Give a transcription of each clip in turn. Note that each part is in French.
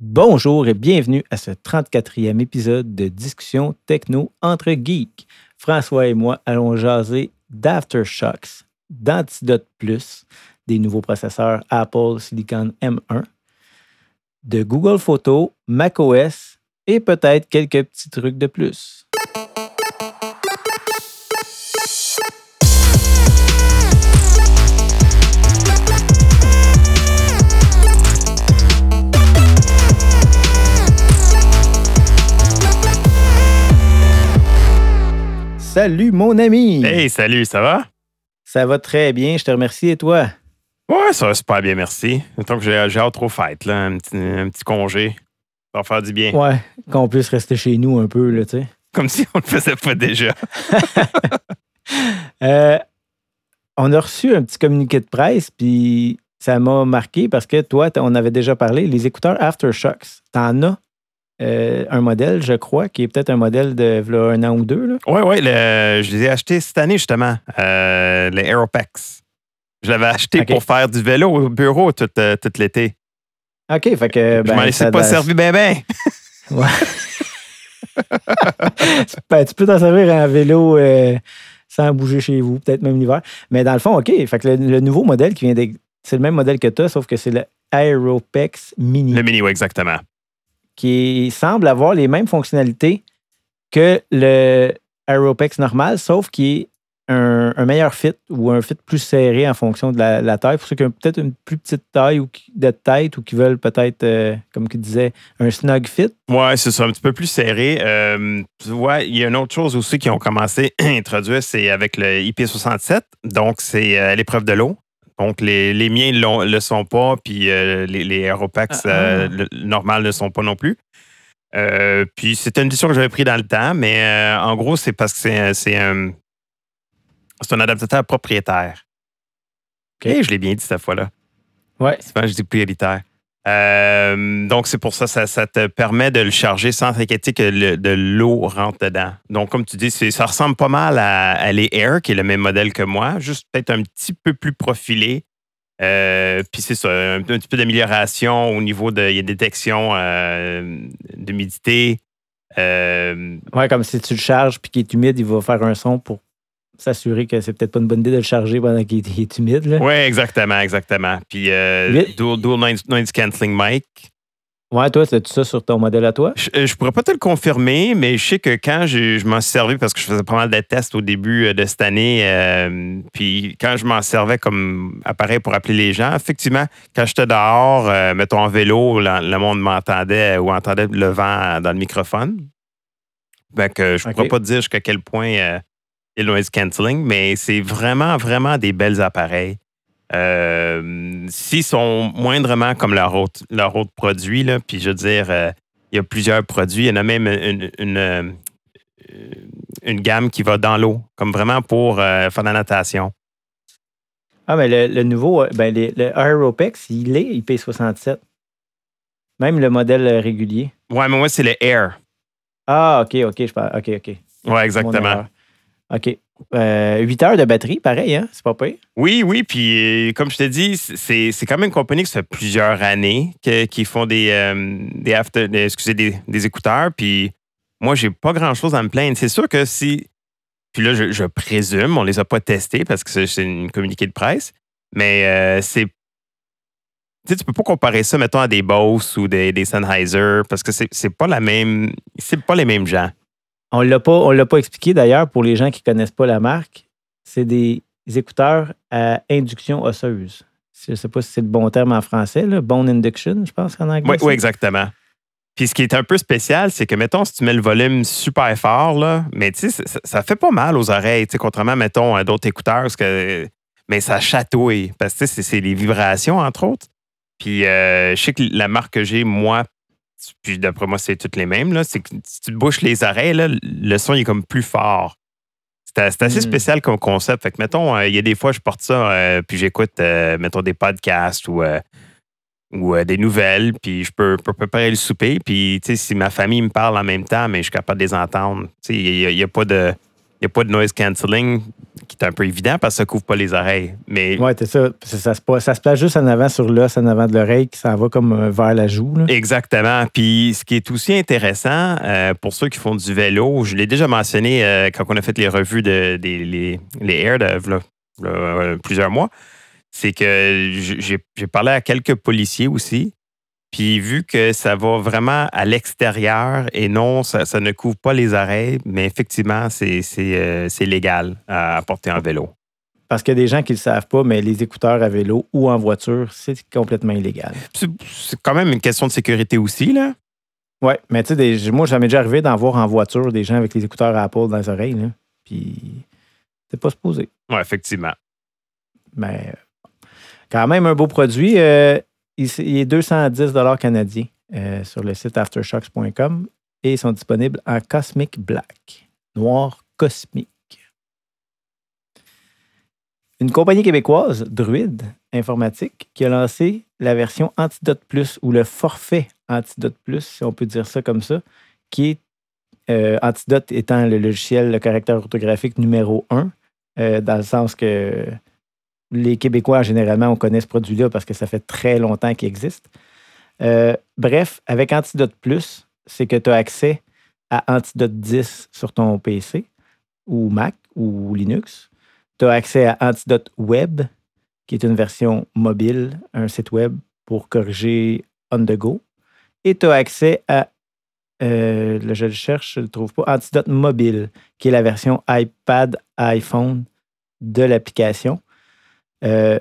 Bonjour et bienvenue à ce 34e épisode de Discussion techno entre geeks. François et moi allons jaser d'Aftershocks, d'Antidote Plus, des nouveaux processeurs Apple Silicon M1, de Google Photos, macOS et peut-être quelques petits trucs de plus. Salut mon ami! Hey, salut, ça va? Ça va très bien, je te remercie et toi? Ouais, ça va super bien, merci. Mettons que j'ai hâte aux fêtes, là, un petit, un petit congé. Ça va faire du bien. Ouais, qu'on puisse rester chez nous un peu, là, tu sais. Comme si on ne le faisait pas déjà. Euh, on a reçu un petit communiqué de presse, puis ça m'a marqué parce que toi, on avait déjà parlé, les écouteurs Aftershocks, t'en as? Euh, un modèle, je crois, qui est peut-être un modèle de un an ou deux, là. Ouais, ouais, je les ai achetés cette année, justement, euh, les Aeropex. Je l'avais acheté pour faire du vélo au bureau tout, euh, tout l'été. OK, fait que... je m'en laissais pas servi bien, bien. Ouais. Ben, tu peux t'en servir en vélo sans bouger chez vous, peut-être même l'hiver. Mais dans le fond, OK. Fait que le, le nouveau modèle qui vient d'ex- C'est le même modèle que as, sauf que c'est le Aeropex Mini, Le mini, ouais, exactement. Qui semble avoir les mêmes fonctionnalités que le Aeropex normal, sauf qui est un, un meilleur fit ou un fit plus serré en fonction de la, taille. Pour ceux qui ont peut-être une plus petite taille ou de tête ou qui veulent peut-être, euh, comme tu disais, un snug fit. Ouais, c'est ça, un petit peu plus serré. Euh, tu vois, il y a une autre chose aussi qui ont commencé à introduire, c'est avec le IP67. Donc, c'est euh, l'épreuve de l'eau. Donc, les, les miens ne le sont pas, puis euh, les, les Aeropax Ah, euh, ah. le- le normal ne le sont pas non plus. Euh, puis, c'était une décision que j'avais prise dans le temps, mais euh, en gros, c'est parce que c'est, c'est un, c'est un adaptateur propriétaire. OK. Je l'ai bien dit cette fois-là. Ouais. Souvent, je dis prioritaire. Euh, donc, c'est pour ça, ça, te permet de le charger sans t'inquiéter que le- de l'eau rentre dedans. Donc, comme tu dis, ça ressemble pas mal à, à les Air, qui est le même modèle que moi, juste peut-être un petit peu plus profilé. Euh, Puis c'est ça, un, petit peu d'amélioration au niveau de y a détection euh, d'humidité. Euh, Ouais, comme si tu le charges puis qu'il est humide, il va faire un son pour s'assurer que c'est peut-être pas une bonne idée de le charger pendant qu'il est, est humide. Là. oui, exactement, exactement. Puis euh, dual, dual noise, cancelling mic. Ouais, toi, as-tu ça sur ton modèle à toi? Je, euh, je pourrais pas te le confirmer, mais je sais que quand j'ai- je m'en suis servi, parce que je faisais pas mal de tests au début euh, de cette année, euh, puis quand je m'en servais comme appareil pour appeler les gens, effectivement, quand j'étais dehors, euh, mettons en vélo, le, le monde m'entendait ou entendait le vent dans le microphone. Fait que je ne pourrais pas te dire jusqu'à quel point le noise cancelling, mais c'est vraiment, vraiment des belles appareils. Euh, S'ils sont moindrement comme leur autre, leur autre produit, là, puis je veux dire, euh, il y a plusieurs produits. Il y en a même une, une, euh, une gamme qui va dans l'eau, comme vraiment pour euh, faire de la natation. Ah, mais le, le nouveau, ben, les- le Aeropex, il est IP67. Même le modèle régulier. Ouais, mais moi, c'est le Air. Ah, OK, OK, je parle. OK, OK. Ouais, exactement. OK. Euh, 8 heures de batterie, pareil, hein? C'est pas pire. Oui, oui, puis euh, comme je te dis, c'est c'est quand même une compagnie qui fait plusieurs années que- qui font des, euh, des, after- des- écouteurs, puis moi, j'ai pas grand-chose à me plaindre. C'est sûr que si, puis là, je, présume, on les a pas testés parce que c'est- c'est une communiqué de presse, mais euh, c'est, tu sais, tu peux pas comparer ça, mettons, à des Bose ou des, des Sennheiser parce que c'est c'est pas la même, c'est pas les mêmes gens. On on l'a pas expliqué d'ailleurs pour les gens qui connaissent pas la marque. C'est des écouteurs à induction osseuse. Je sais pas si c'est le bon terme en français, là. Bone induction, je pense qu'en anglais. Oui, oui, exactement. Puis ce qui est un peu spécial, c'est que, mettons, si tu mets le volume super fort, là, mais tu sais, ça, ça fait pas mal aux oreilles, tu sais, contrairement, mettons, à d'autres écouteurs, parce que, mais ça chatouille, parce que c'est les vibrations, entre autres. Puis euh, je sais que la marque que j'ai, moi, puis d'après moi, c'est toutes les mêmes, là, c'est que si tu te bouches les oreilles, là, le son il est comme plus fort. C'est assez Mm. spécial comme concept. Fait que, mettons, euh, il y a des fois, je porte ça, euh, puis j'écoute, euh, mettons, des podcasts ou, ou des nouvelles, puis je peux, peux préparer le souper. Puis, tu sais, si ma famille me parle en même temps, mais je suis capable de les entendre. Tu sais, il n'y a, y a pas de. Il n'y a pas de noise cancelling. Qui est un peu évident parce que ça couvre pas les oreilles. Mais Ouais, c'est ça. Ça, ça se, ça se place juste en avant sur l'os, en avant de l'oreille, qui s'en va comme euh, vers la joue. là. Exactement. Puis ce qui est aussi intéressant euh, pour ceux qui font du vélo, je l'ai déjà mentionné euh, quand on a fait les revues de, des les, les Air de plusieurs mois, c'est que j'ai parlé à quelques policiers aussi. Puis vu que ça va vraiment à l'extérieur et non, ça, ça ne couvre pas les oreilles, mais effectivement, c'est c'est, euh, c'est légal à porter en vélo. Parce qu'il y a des gens qui ne le savent pas, mais les écouteurs à vélo ou en voiture, c'est complètement illégal. C'est quand même une question de sécurité aussi, là. Ouais, mais tu sais, moi, ça m'est déjà arrivé d'en voir en voiture des gens avec les écouteurs à Apple dans les oreilles. Là. Puis, c'est pas supposé. Oui, effectivement. Mais quand même un beau produit. Euh, il, est 210 canadiens euh, sur le site aftershocks.com et ils sont disponibles en Cosmic Black, noir cosmique. Une compagnie québécoise, Druid Informatique, qui a lancé la version Antidote Plus ou le forfait Antidote Plus, si on peut dire ça comme ça, qui est euh, Antidote étant le logiciel, le caractère orthographique numéro un, euh, dans le sens que les Québécois, généralement, on connaît ce produit-là parce que ça fait très longtemps qu'il existe. Euh, bref, avec Antidote Plus, c'est que tu as accès à Antidote 10 sur ton PC ou Mac ou Linux. Tu as accès à Antidote Web, qui est une version mobile, un site web pour corriger on the go. Et tu as accès à, euh, là, je le cherche, je ne le trouve pas, Antidote Mobile, qui est la version iPad, iPhone de l'application. Euh,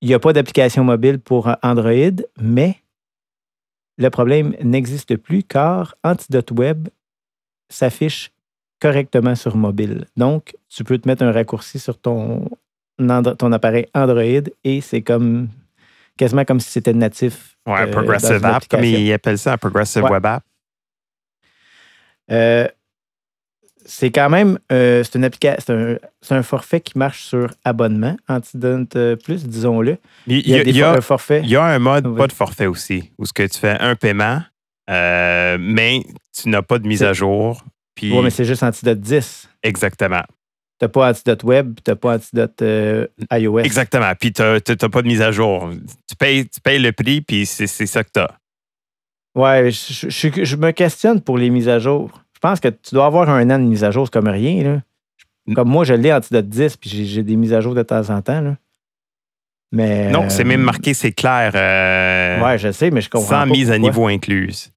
Il n'y a pas d'application mobile pour Android, mais le problème n'existe plus car Antidote Web s'affiche correctement sur mobile. Donc, tu peux te mettre un raccourci sur ton, ton appareil Android et c'est comme quasiment comme si c'était natif. Ouais, euh, progressive app, comme ils appellent ça, un progressive Ouais. web app. Euh, c'est quand même euh, c'est une application, c'est un, c'est un forfait qui marche sur abonnement, Antidote euh, Plus, disons-le. Il y a, des il y a- un forfait. il y a un mode Oui. pas de forfait aussi, où ce que tu fais un paiement, euh, mais tu n'as pas de mise à jour. Puis Ouais, mais c'est juste Antidote 10. exactement, Tu n'as pas Antidote Web, tu n'as pas Antidote euh, iOS. exactement. Puis tu n'as pas de mise à jour. Tu payes, tu payes le prix, puis c'est c'est ça que tu as. Ouais, je, je- je- je me questionne pour les mises à jour. Je pense que tu dois avoir un an de mise à jour, c'est comme rien. Là. Comme moi, je l'ai Antidote 10, puis j'ai- des mises à jour de temps en temps. Là. Mais, Non, c'est euh, même marqué, c'est clair. euh, Ouais, je sais, mais je comprends. sans pas mise à niveau incluse.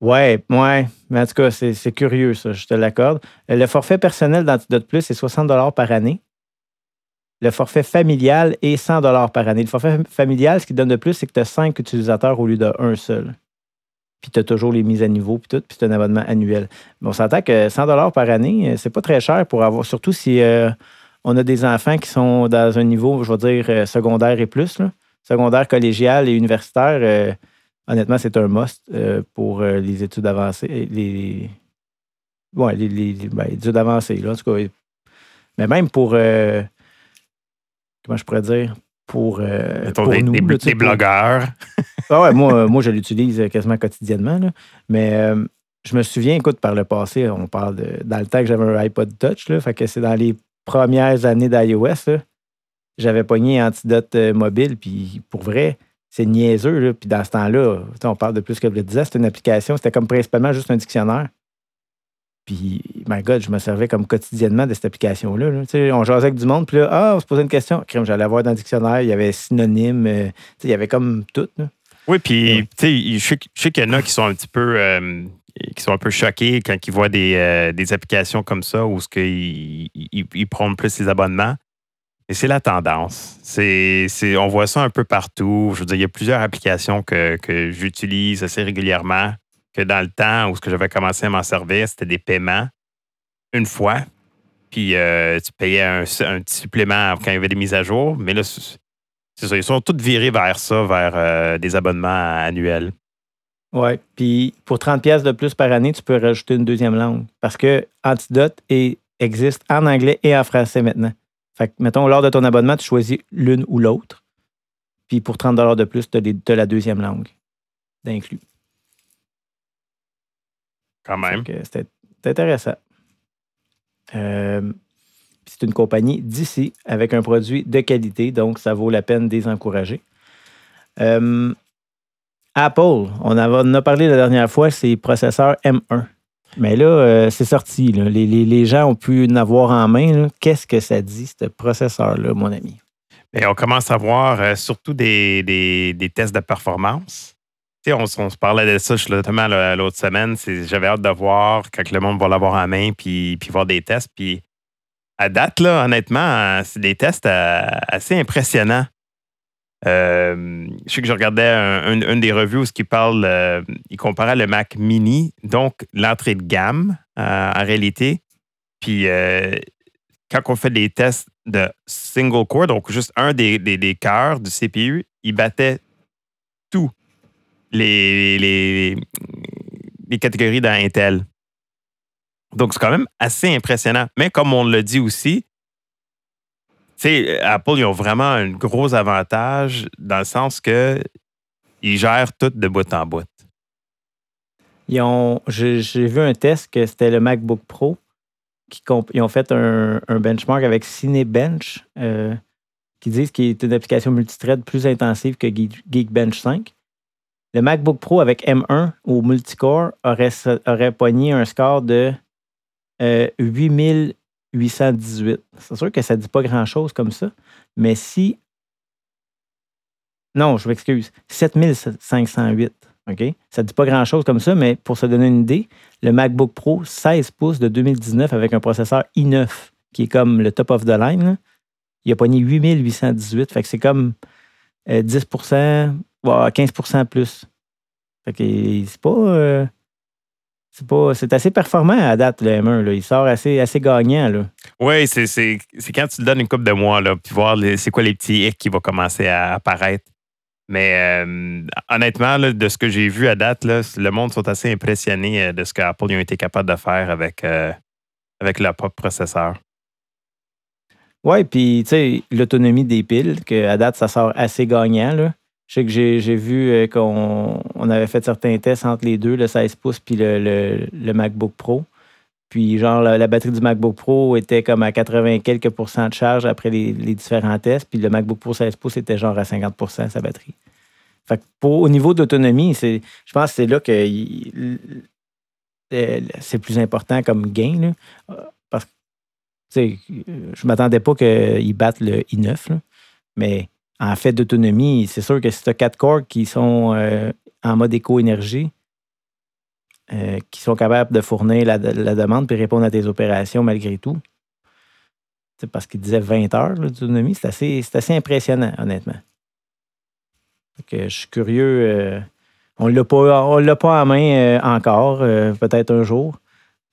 Ouais, ouais. Mais en tout cas, c'est c'est curieux, ça, je te l'accorde. Euh, Le forfait personnel d'Antidote Plus, c'est 60 par année. Le forfait familial est 100 par année. Le forfait familial, ce qui donne de plus, c'est que tu as 5 utilisateurs au lieu d'un seul. Puis tu as toujours les mises à niveau, puis tout, puis c'est un abonnement annuel. Mais on s'entend que 100 par année, euh, c'est pas très cher pour avoir, surtout si euh, on a des enfants qui sont dans un niveau, je vais dire, euh, secondaire et plus, là. secondaire, collégial et universitaire. euh, honnêtement, c'est un must euh, pour les études avancées. Les, ouais, les, les- les- ben, études avancées, là, en tout cas. Mais même pour. euh, comment je pourrais dire? Pour, euh, pour des, nous. des- là, tu pour- blogueurs. Ah moi, euh, moi, je l'utilise euh, quasiment quotidiennement. Mais euh, je me souviens, écoute, par le passé, on parle de. Dans le temps que j'avais un iPod Touch, là, fait que c'est dans les premières années d'iOS, j'avais pogné Antidote mobile, puis pour vrai, c'est niaiseux. Puis dans ce temps-là, on parle de plus que je le disais, c'était une application, c'était comme principalement juste un dictionnaire. Puis, my God, je me servais comme quotidiennement de cette application-là. on jasait avec du monde, puis là, ah, on se posait une question. Crème, j'allais voir dans le dictionnaire, il y avait synonyme, il y avait comme tout. là. Oui, puis tu sais, je sais que- je sais qu'il y en a qui sont un petit peu euh, qui sont un peu choqués quand ils voient des, euh, des applications comme ça où ce qu'ils ils, ils prennent plus les abonnements. Et c'est la tendance. C'est, c'est, on voit ça un peu partout. Je veux dire, il y a plusieurs applications que, que j'utilise assez régulièrement que dans le temps où ce que j'avais commencé à m'en servir, c'était des paiements une fois. Puis euh, tu payais un, un petit supplément quand il y avait des mises à jour. Mais là, c'est ça. Ils sont tous virés vers ça, vers euh, des abonnements annuels. Ouais. Puis pour 30$ pièces de plus par année, tu peux rajouter une deuxième langue. Parce que Antidote est- existe en anglais et en français maintenant. Fait que, mettons, lors de ton abonnement, tu choisis l'une ou l'autre. Puis pour 30$ de plus, tu as, la deuxième langue d'inclus. Quand même. C'était intéressant. C'est une compagnie d'ici avec un produit de qualité, donc ça vaut la peine de les encourager. Apple, on en a parlé la dernière fois, c'est processeur M1. Mais là, euh, c'est sorti. Les, gens ont pu en avoir en main. Qu'est-ce que ça dit, ce processeur-là, mon ami? Et on commence à voir euh, surtout des, tests de performance. on, se parlait de ça justement l'autre semaine. J'avais hâte de voir quand le monde va l'avoir en main puis, voir des tests. À date, là, honnêtement, c'est des tests euh, assez impressionnants. Euh, je sais que je regardais une des revues où il parle, euh, il comparait le Mac Mini, donc l'entrée de gamme en réalité. Puis quand on fait des tests de single core, donc juste un des, des, cœurs du CPU, il battait tous les, les, les catégories d'Intel. Donc, c'est quand même assez impressionnant. Mais comme on l'a dit aussi, Apple, ils ont vraiment un gros avantage dans le sens que ils gèrent tout de bout en bout. Ils ont, j'ai, vu un test que c'était le MacBook Pro. Qui ils ont fait un, benchmark avec Cinebench, euh, qui disent qu'il est une application multithread plus intensive que Geekbench 5. Le MacBook Pro avec M1 ou multicore aurait, aurait pogné un score de euh, 8000 818. C'est sûr que ça ne dit pas grand-chose comme ça, mais si. Non, je m'excuse. 7508. OK? Ça ne dit pas grand-chose comme ça, mais pour se donner une idée, le MacBook Pro 16 pouces de 2019 avec un processeur i9 qui est comme le top of the line, il a pogné 8818. Fait que c'est comme 10% euh, 15% plus. Fait que c'est pas. Euh, c'est pas c'est assez performant à date, le M1. Là. Il sort assez, assez gagnant. Là. Oui, c'est, quand tu te donnes une coupe de mois, là, puis voir c'est quoi les petits hicks qui vont commencer à apparaître. Mais euh, honnêtement, de ce que j'ai vu à date, là, le monde sont assez impressionnés euh, de ce qu'Apple a été capable de faire avec, euh, avec leur propre processeur. Oui, puis tu sais, l'autonomie des piles, qu'à date, ça sort assez gagnant. Là. Je sais que j'ai vu euh, qu'on on avait fait certains tests entre les deux, le 16 pouces puis le, le, MacBook Pro. Puis, genre, la, batterie du MacBook Pro était comme à 80 quelques pourcents de charge après les, différents tests. Puis, le MacBook Pro 16 pouces était genre à 50% sa batterie. Fait au niveau d'autonomie, je pense que c'est là que c'est plus important comme gain. parce que, je ne m'attendais pas qu'ils battent le i9. mais en fait d'autonomie, c'est sûr que si tu as quatre corps qui sont euh, en mode éco-énergie, euh, qui sont capables de fournir la, demande puis répondre à tes opérations malgré tout, parce qu'il disait 20 heures d'autonomie, c'est assez, assez, impressionnant, honnêtement. je suis curieux. Euh, on ne l'a pas en main encore, peut-être un jour.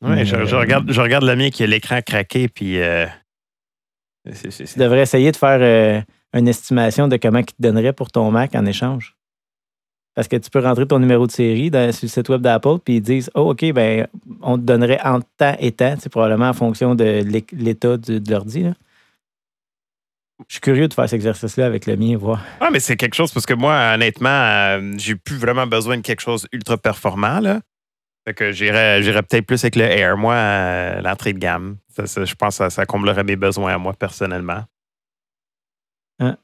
Oui, je, regarde, je regarde le mien qui a l'écran craqué, puis. tu devrais essayer de faire une estimation de comment ils te donneraient pour ton Mac en échange. Parce que tu peux rentrer ton numéro de série sur le site web d'Apple, puis ils disent Oh, OK, ben, on te donnerait en temps et temps, probablement en fonction de l'état de, l'ordi. Je suis curieux de faire cet exercice-là avec le mien, voir. Ah, mais c'est quelque chose parce que moi, honnêtement, euh, j'ai plus vraiment besoin de quelque chose ultra performant. Là. Fait que j'irais, peut-être plus avec le Air, moi, euh, l'entrée de gamme. je pense que ça comblerait mes besoins à moi personnellement. Ah,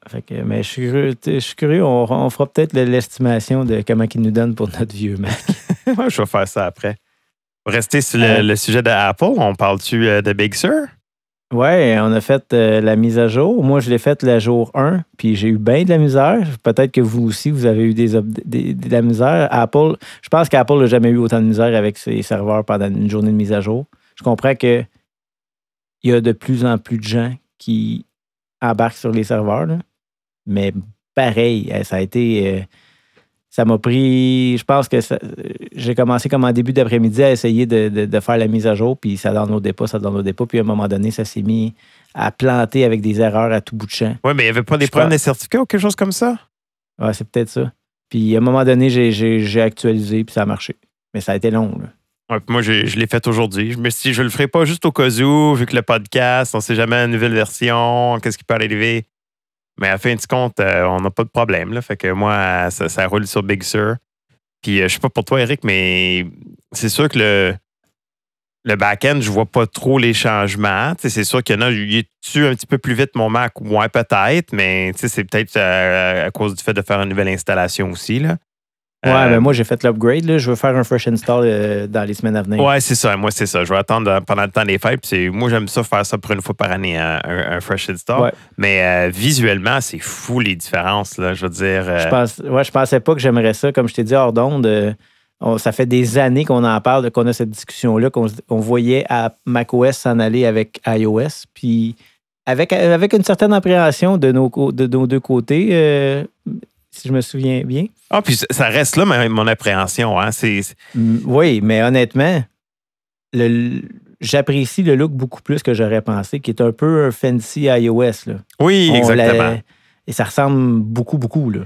mais je suis curieux, On, fera peut-être l'estimation de comment ils nous donnent pour notre vieux Mac. je vais faire ça après. Rester sur le, sujet d'Apple, on parle-tu euh, de Big Sur? Oui, on a fait euh, la mise à jour. Moi, je l'ai faite le jour 1, puis j'ai eu bien de la misère. Peut-être que vous aussi, vous avez eu des, de la misère. Apple, je pense qu'Apple n'a jamais eu autant de misère avec ses serveurs pendant une journée de mise à jour. Je comprends qu'il y a de plus en plus de gens qui embarque sur les serveurs. Mais pareil, euh, ça a été. Euh, ça m'a pris. Je pense que j'ai commencé comme en début d'après-midi à essayer de, faire la mise à jour, puis ça downloadait pas, ça downloadait pas. Puis à un moment donné, ça s'est mis à planter avec des erreurs à tout bout de champ. Oui, mais il n'y avait pas des problèmes de certificats ou quelque chose comme ça? Oui, c'est peut-être ça. Puis à un moment donné, j'ai actualisé, puis ça a marché. Mais ça a été long. Moi, je, l'ai fait aujourd'hui. Je me suis dit, je le ferai pas juste au cas où, vu que le podcast, on ne sait jamais une nouvelle version, qu'est-ce qui peut arriver. Mais à fin de compte, euh, on n'a pas de problème. Fait que moi, ça, roule sur Big Sur. Puis euh, je sais pas pour toi, Eric, mais c'est sûr que le, le back-end, je vois pas trop les changements. c'est sûr qu'il y en a, il tue un petit peu plus vite mon Mac? Ou moins peut-être, mais c'est peut-être euh, à cause du fait de faire une nouvelle installation aussi. Là. Ouais, mais ben, moi, j'ai fait l'upgrade. Je veux faire un fresh install euh, dans les semaines à venir. Ouais, c'est ça. Moi, c'est ça. Je vais attendre pendant le temps des fêtes. Moi, j'aime ça faire ça pour une fois par année, un, fresh install. Mais euh, visuellement, c'est fou les différences. Là, je veux dire. Je, pense, ouais, je pensais pas que j'aimerais ça. Comme je t'ai dit hors d'onde, ça fait des années qu'on en parle, qu'on a cette discussion-là, qu'on voyait à macOS s'en aller avec iOS. Puis avec, avec une certaine appréhension de nos, de nos deux côtés, si je me souviens bien. Ah, puis ça reste là, mon appréhension. Hein? Oui, mais honnêtement, j'apprécie le look beaucoup plus que j'aurais pensé, qui est un peu un fancy iOS. Là. Oui, exactement. Et ça ressemble beaucoup, beaucoup. Là.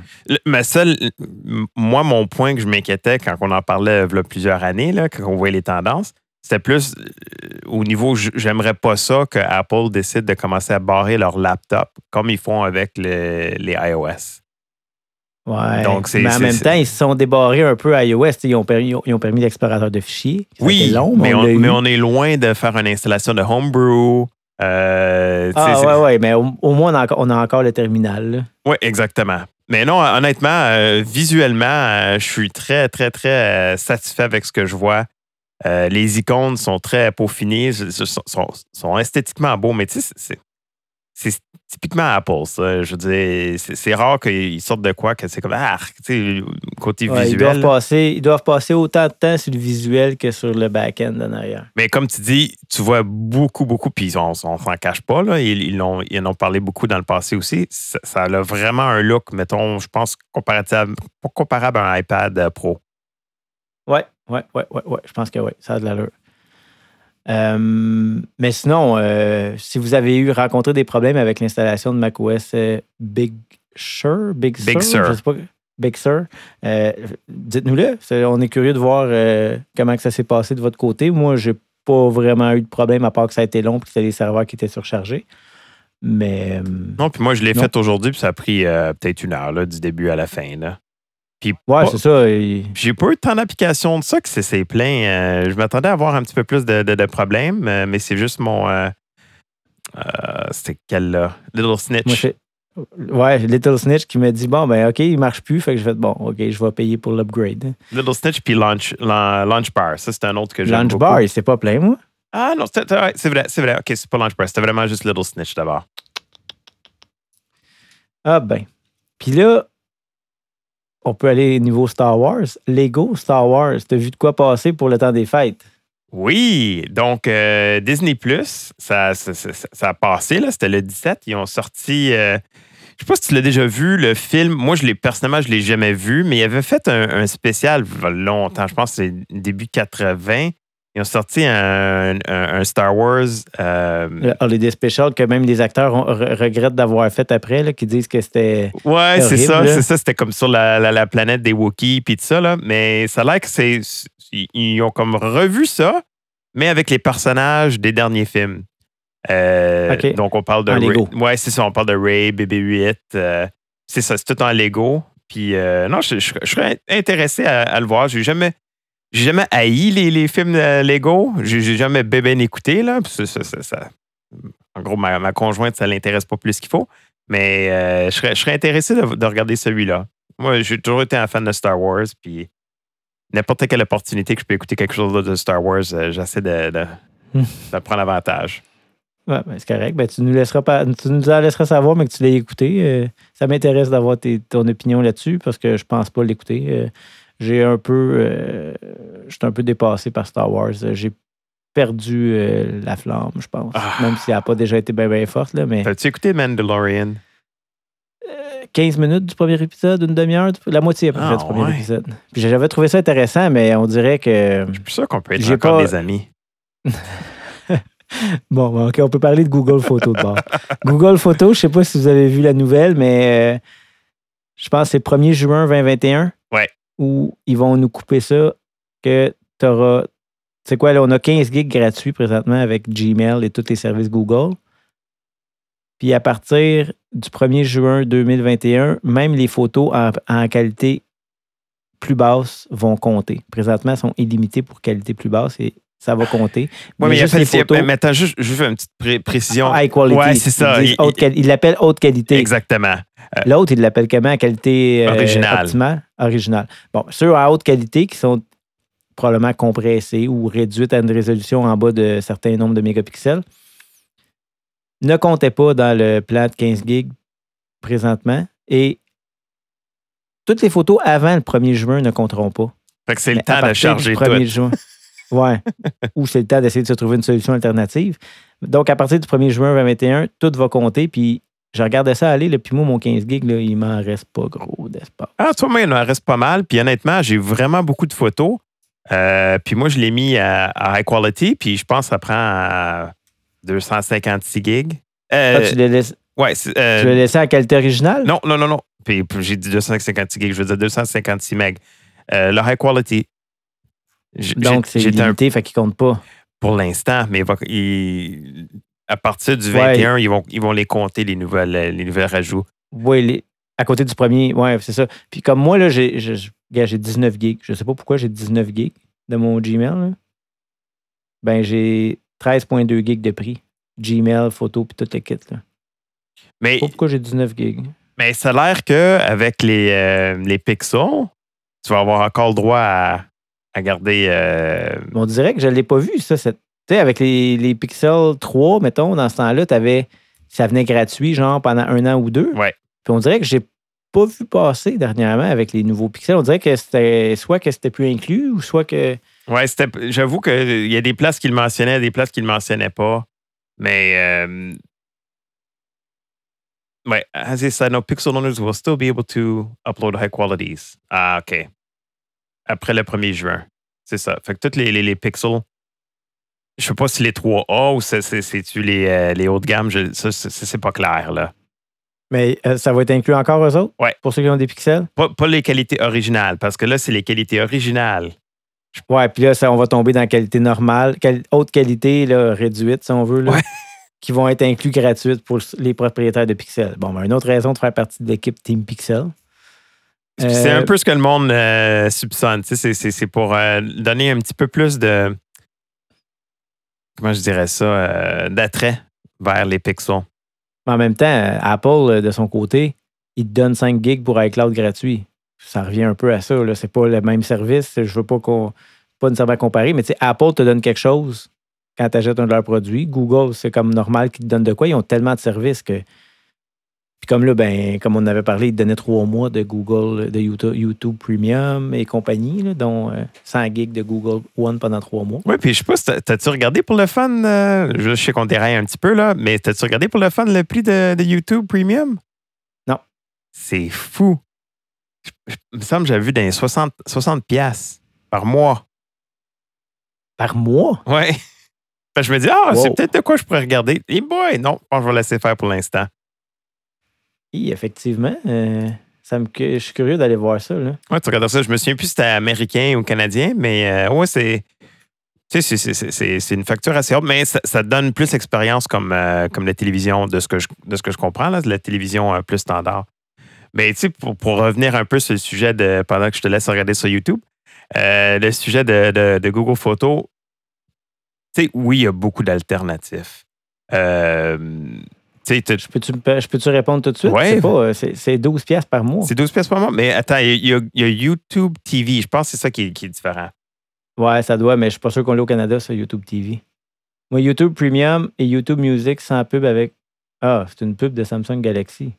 mais seul, moi, mon point que je m'inquiétais quand on en parlait il y a plusieurs années, là, quand on voyait les tendances, c'était plus euh, au niveau, j'aimerais pas ça que Apple décide de commencer à barrer leur laptop comme ils font avec les iOS. Ouais. mais en même temps, ils se sont débarrés un peu à iOS. Ils ont permis, ils ont permis l'explorateur de fichiers. oui, mais, on, est loin de faire une installation de Homebrew. Euh, ah, ouais, ouais, mais au, moins, on a, encore le terminal. Oui, exactement. Mais non, honnêtement, euh, visuellement, euh, je suis très, très, très satisfait avec ce que je vois. les icônes sont très peaufinées, sont, sont esthétiquement beaux, mais tu sais, c'est typiquement Apple, ça. Je veux dire, c'est rare qu'ils sortent de quoi que c'est comme ah, tu sais, côté visuel. Ils doivent, passer, ils doivent passer autant de temps sur le visuel que sur le back-end en arrière. Mais comme tu dis, tu vois beaucoup, beaucoup, puis on, on s'en cache pas, là. Ils, ils, ont, ils, en ont parlé beaucoup dans le passé aussi. Ça, a vraiment un look, mettons, je pense, comparatif, comparable à un iPad Pro. Ouais, ouais, ouais, ouais, ouais. Je pense que oui, ça a de l'allure. Euh, mais sinon, euh, si vous avez eu rencontré des problèmes avec l'installation de macOS euh, Big Sur, Big Sur, Big Sur, dites-nous-le. On est curieux de voir comment que ça s'est passé de votre côté. Moi, j'ai pas vraiment eu de problème à part que ça a été long et que c'était les serveurs qui étaient surchargés. Mais. non, puis moi, je l'ai fait aujourd'hui, puis ça a pris peut-être une heure, là, du début à la fin. Là. Puis ouais, c'est ça. J'ai pas eu tant d'applications de ça que c'est plein. Euh, je m'attendais à avoir un petit peu plus de, problèmes, euh, mais c'est juste mon. Euh, c'était quel là? Little Snitch. ouais, Little Snitch qui m'a dit bon, ben OK, il marche plus. Fait que je vais bon, OK, je vais payer pour l'upgrade. Little Snitch puis Launch, Launch Bar. Ça, c'est un autre que j'aime. Launch Bar, c'est pas plein, moi. Ah non, c'est vrai, c'est vrai. OK, c'est pas Launch Bar. C'était vraiment juste Little Snitch d'abord. Ah ben. Puis là, on peut aller niveau Star Wars. Lego Star Wars, t'as vu de quoi passer pour le temps des fêtes? Oui, donc euh, Disney Plus, ça, a passé, là, c'était le 17. Ils ont sorti, euh, je sais pas si tu l'as déjà vu, le film. Moi, je l'ai personnellement, je l'ai jamais vu, mais il avait fait un, un spécial longtemps, je pense que c'est début 80. Ils ont sorti un, Star Wars. Euh, le Holiday Special que même les acteurs regrettent d'avoir fait après, là, qui disent que c'était. Ouais, c'est ça, c'est ça. C'était comme sur la, planète des Wookiees puis tout ça. Là. Mais ça a l'air que c'est. Ils ont comme revu ça, mais avec les personnages des derniers films. Euh, donc, on parle de. Lego. Ouais, c'est ça. On parle de Ray, BB-8. Euh, c'est ça, c'est tout en Lego. Puis, non, je, serais intéressé à, à le voir. J'ai jamais j'ai jamais haï les, les films Lego. J'ai jamais bébé écouté. Là, en gros, ma, conjointe, ça l'intéresse pas plus qu'il faut. Mais euh, je, serais, intéressé de, regarder celui-là. Moi, j'ai toujours été un fan de Star Wars. Puis n'importe quelle opportunité que je peux écouter quelque chose de Star Wars, euh, j'essaie de, de, prendre avantage. Ouais, ben, c'est correct. Ben, tu, nous laisseras pas, tu nous en laisseras savoir, mais que tu l'aies écouté. Euh, ça m'intéresse d'avoir ton opinion là-dessus parce que je pense pas l'écouter j'ai un peu. Euh, J'étais un peu dépassé par Star Wars. J'ai perdu euh, la flamme, je pense. Ah. Même si elle n'a pas déjà été bien, bien forte. Là, mais... As-tu écouté Mandalorian? 15 euh, minutes du premier épisode, une demi-heure, la moitié à peu près du ah, premier épisode. j'avais trouvé ça intéressant, mais on dirait que. Je suis plus sûr qu'on peut être encore des amis. bon, ben, OK, on peut parler de Google Photos de bord. Google Photos, je ne sais pas si vous avez vu la nouvelle, mais je pense que c'est 1er juin 2021. Ouais où ils vont nous couper ça, que tu auras. Tu sais quoi, là, on a 15 gigs gratuits présentement avec Gmail et tous les services Google. Puis à partir du 1er juin 2021, même les photos en, qualité plus basse vont compter. Présentement, elles sont illimitées pour qualité plus basse et ça va compter. Oui, mais, il juste appelle, les photos, mais attends, juste, je veux une petite pré- précision. high quality. Ouais, c'est ça. Ils Il- haute l'appellent haute qualité. Exactement. L'autre, il l'appelle comment? Qualité euh, Originale. optimale? Originale. Bon, ceux à haute qualité qui sont probablement compressés ou réduites à une résolution en bas de certains nombres de mégapixels ne comptaient pas dans le plan de 15 gigs présentement et toutes les photos avant le 1er juin ne compteront pas. Fait que c'est le Mais à temps de charger du tout. 1er juin. Ouais. Ou c'est le temps d'essayer de se trouver une solution alternative. Donc, à partir du 1er juin 2021, tout va compter. Puis, je regardais ça aller. Là, puis moi, mon 15 gigs, là, il m'en reste pas gros d'espace. Ah, toi, moi, il en reste pas mal. Puis honnêtement, j'ai vraiment beaucoup de photos. Euh, puis moi, je l'ai mis à, à high quality. Puis je pense que ça prend à 256 gigs. Euh, Ah, tu l'as laissé, ouais, tu euh, l'as laissé en qualité originale? non, non, non, non. Puis, puis j'ai dit 256 gigs. Je veux dire 256 meg. Euh, le high quality. j- Donc, c'est j'étais un- limité, fait qu'il compte pas. pour l'instant, mais il va- il- à partir du Ouais. 21, ils, vont, ils vont les compter, les nouvelles, les nouvelles rajouts. Oui, les- à côté du premier, ouais, c'est ça. Puis comme moi, là, j'ai, j'ai, regarde, j'ai 19 gigs. Je sais pas pourquoi j'ai 19 gigs de mon Gmail. là. Ben, j'ai 13,2 gigs de prix. Gmail, photo, puis tout le kit. Là. Mais, pas pourquoi j'ai 19 gigs. mais ça a l'air qu'avec les, euh, les pixels, tu vas avoir encore le droit à, à garder. euh, on dirait que je ne l'ai pas vu, ça. cette- Tu sais, avec les, les Pixel 3, mettons, dans ce temps-là, t'avais- ça venait gratuit, genre, pendant un an ou deux. Ouais. Puis on dirait que j'ai pas vu passer dernièrement avec les nouveaux Pixels. On dirait que c'était soit que c'était plus inclus ou soit que. Ouais, c'était- j'avoue qu'il y a des places qu'il mentionnait, des places qu'il ne mentionnait pas. Mais. Euh, ouais, as I said, no pixel owners will still be able to upload high qualities. Ah, OK. Après le 1er juin. C'est ça. Fait que tous les, les, les pixels. Je sais pas si les 3A ou c'est- c'est- c'est-tu les, euh, les haut de gamme. je- ça, c'est pas clair, là. Mais euh, ça va être inclus encore eux autres? Ouais. Pour ceux qui ont des Pixels? Pas, pas les qualités originales, parce que là, c'est les qualités originales. Ouais, puis là, ça, on va tomber dans la qualité normale, haute qualité, là, réduite, si on veut, là, Ouais. qui vont être inclus gratuites pour les propriétaires de Pixel. Bon, ben, une autre raison de faire partie de l'équipe Team Pixel. C'est Euh, un peu ce que le monde euh, C'est pour donner un petit peu plus de. Comment je dirais ça? euh, D'attrait vers les pixels. Mais en même temps, euh, Apple, euh, de son côté, il te donne 5 gigs pour iCloud gratuit. Ça revient un peu à ça. là. C'est pas le même service. Je veux pas qu'on. Pas nécessairement comparer, mais Apple te donne quelque chose quand tu achètes un de leurs produits. Google, c'est comme normal qu'ils te donnent de quoi. Ils ont tellement de services que. Puis comme là, ben, comme on avait parlé, ils te donnaient trois mois de Google, de YouTube, YouTube Premium et compagnie, là, dont euh, 100 gigs de Google One pendant trois mois. Oui, puis je sais pas, si t'as-tu regardé pour le fun? euh, je sais qu'on déraille un petit peu, là, mais t'as-tu regardé pour le fun le prix de, de YouTube Premium? Non. C'est fou. Je- je- Il me semble que j'avais vu dans les 60, 60 piastres par mois. Par mois? Que je me dis, ah, c'est peut-être de quoi je pourrais regarder. Et boy, non, je pense que je vais laisser faire pour l'instant. Oui, effectivement. euh, ça me, je suis curieux d'aller voir ça. Là. Ouais, tu regardes ça. Je me souviens plus si c'était américain ou canadien, mais euh, ouais, c'est. C'est- une facture assez haute, mais ça, ça donne plus d'expérience comme, euh, comme la télévision, de ce que je, de ce que je comprends, là, de la télévision euh, plus standard. Mais tu sais, pour, pour revenir un peu sur le sujet de. pendant que je te laisse regarder sur YouTube, le sujet de, de- Google Photos, tu sais, oui, il y a beaucoup d'alternatives. Euh, Je peux-tu, peux-tu répondre tout de suite? Ouais. C'est, pas, euh, c'est, c'est 12 piastres par mois. c'est 12 pièces par mois, mais attends, il y, a, il y a YouTube TV. Je pense que c'est ça qui est- qui est différent. Ouais, ça doit, mais je suis pas sûr qu'on l'ait au Canada, sur YouTube TV. Moi, YouTube Premium et YouTube Music sans pub avec. Ah, c'est une pub de Samsung Galaxy.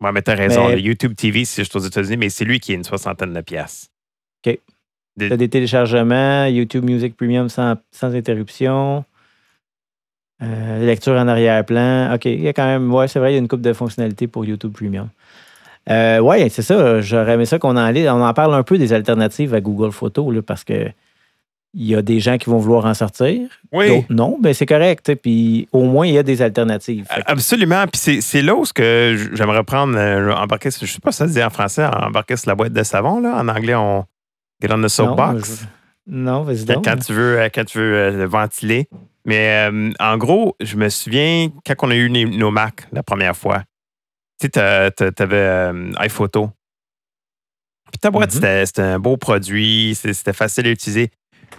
Ouais, mais t'as raison. Mais- Le YouTube TV, c'est juste aux États-Unis, mais c'est lui qui est une soixantaine de pièces. OK. De- T'as des téléchargements, YouTube Music Premium sans, sans interruption. Euh, lecture en arrière-plan. OK, il y a quand même. Ouais, c'est vrai, il y a une coupe de fonctionnalités pour YouTube Premium. Euh, ouais, c'est ça. J'aurais aimé ça qu'on en, lit- on en parle un peu des alternatives à Google Photos, là, parce que il y a des gens qui vont vouloir en sortir. Oui, non, ben c'est correct. Puis au moins, il y a des alternatives. Que- absolument. Puis c'est- là où ce que j'aimerais prendre, euh, embarquer, je sais pas si ça se dit en français, embarquer sur la boîte de savon. Là. En anglais, on get on the non, soapbox. je- non, vas-y Quand, donc. tu veux, euh, quand tu veux euh, le ventiler. Mais euh, en gros, je me souviens quand on a eu nos Mac la première fois. Tu sais, t'avais euh, iPhoto. Puis ta boîte, Mhm. c'était- c'était un beau produit, c'était facile à utiliser.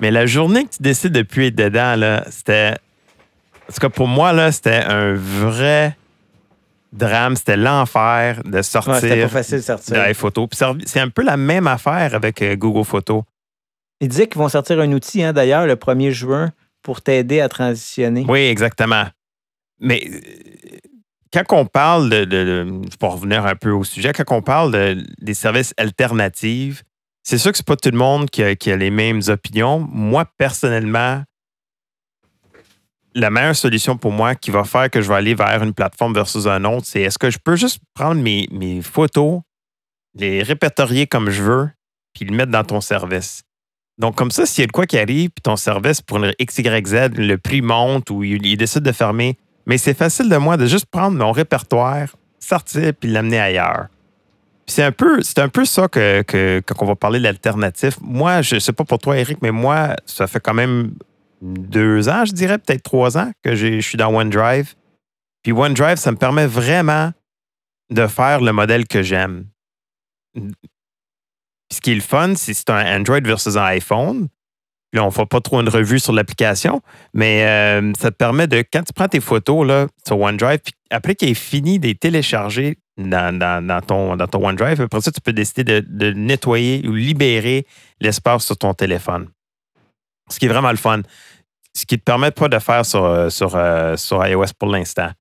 Mais la journée que tu décides de plus être dedans, là, c'était. En tout cas, pour moi, là, c'était un vrai drame. C'était l'enfer de Ouais, c'était pas sortir facile de sortir. de iPhoto. Puis c'est un peu la même affaire avec euh, Google Photos. Ils disaient qu'ils vont sortir un outil, hein, d'ailleurs, le 1er juin, pour t'aider à transitionner. Oui, exactement. Mais euh, quand on parle de, pour revenir un peu au sujet, quand on parle de- des services alternatifs, c'est sûr que c'est pas tout le monde qui a, qui a les mêmes opinions. Moi, personnellement, la meilleure solution pour moi qui va faire que je vais aller vers une plateforme versus un autre, c'est est-ce que je peux juste prendre mes, mes photos, les répertorier comme je veux, puis le mettre dans ton service? Donc, comme ça, s'il y a de quoi qui arrive, puis ton service pour une XYZ, le prix monte ou il, il décide de fermer, mais c'est facile de moi de juste prendre mon répertoire, sortir, puis l'amener ailleurs. C'est un peu, c'est un peu ça que, quand va parler de l'alternatif. Moi, je sais pas pour toi, Eric, mais moi, ça fait quand même deux ans, je dirais, peut-être trois ans que je suis dans OneDrive. Puis OneDrive, ça me permet vraiment de faire le modèle que j'aime. Puis ce qui est le fun, c'est c'est un Android versus un iPhone. Là, on ne fait pas trop une revue sur l'application, mais euh, ça te permet de, quand tu prends tes photos là, sur OneDrive, puis après qu'il est fini de les télécharger dans, dans- dans ton, dans ton OneDrive, après ça, tu peux décider de, de nettoyer ou libérer l'espace sur ton téléphone. Ce qui est vraiment le fun. Ce qui ne te permet pas de faire sur, sur, euh, sur iOS pour l'instant.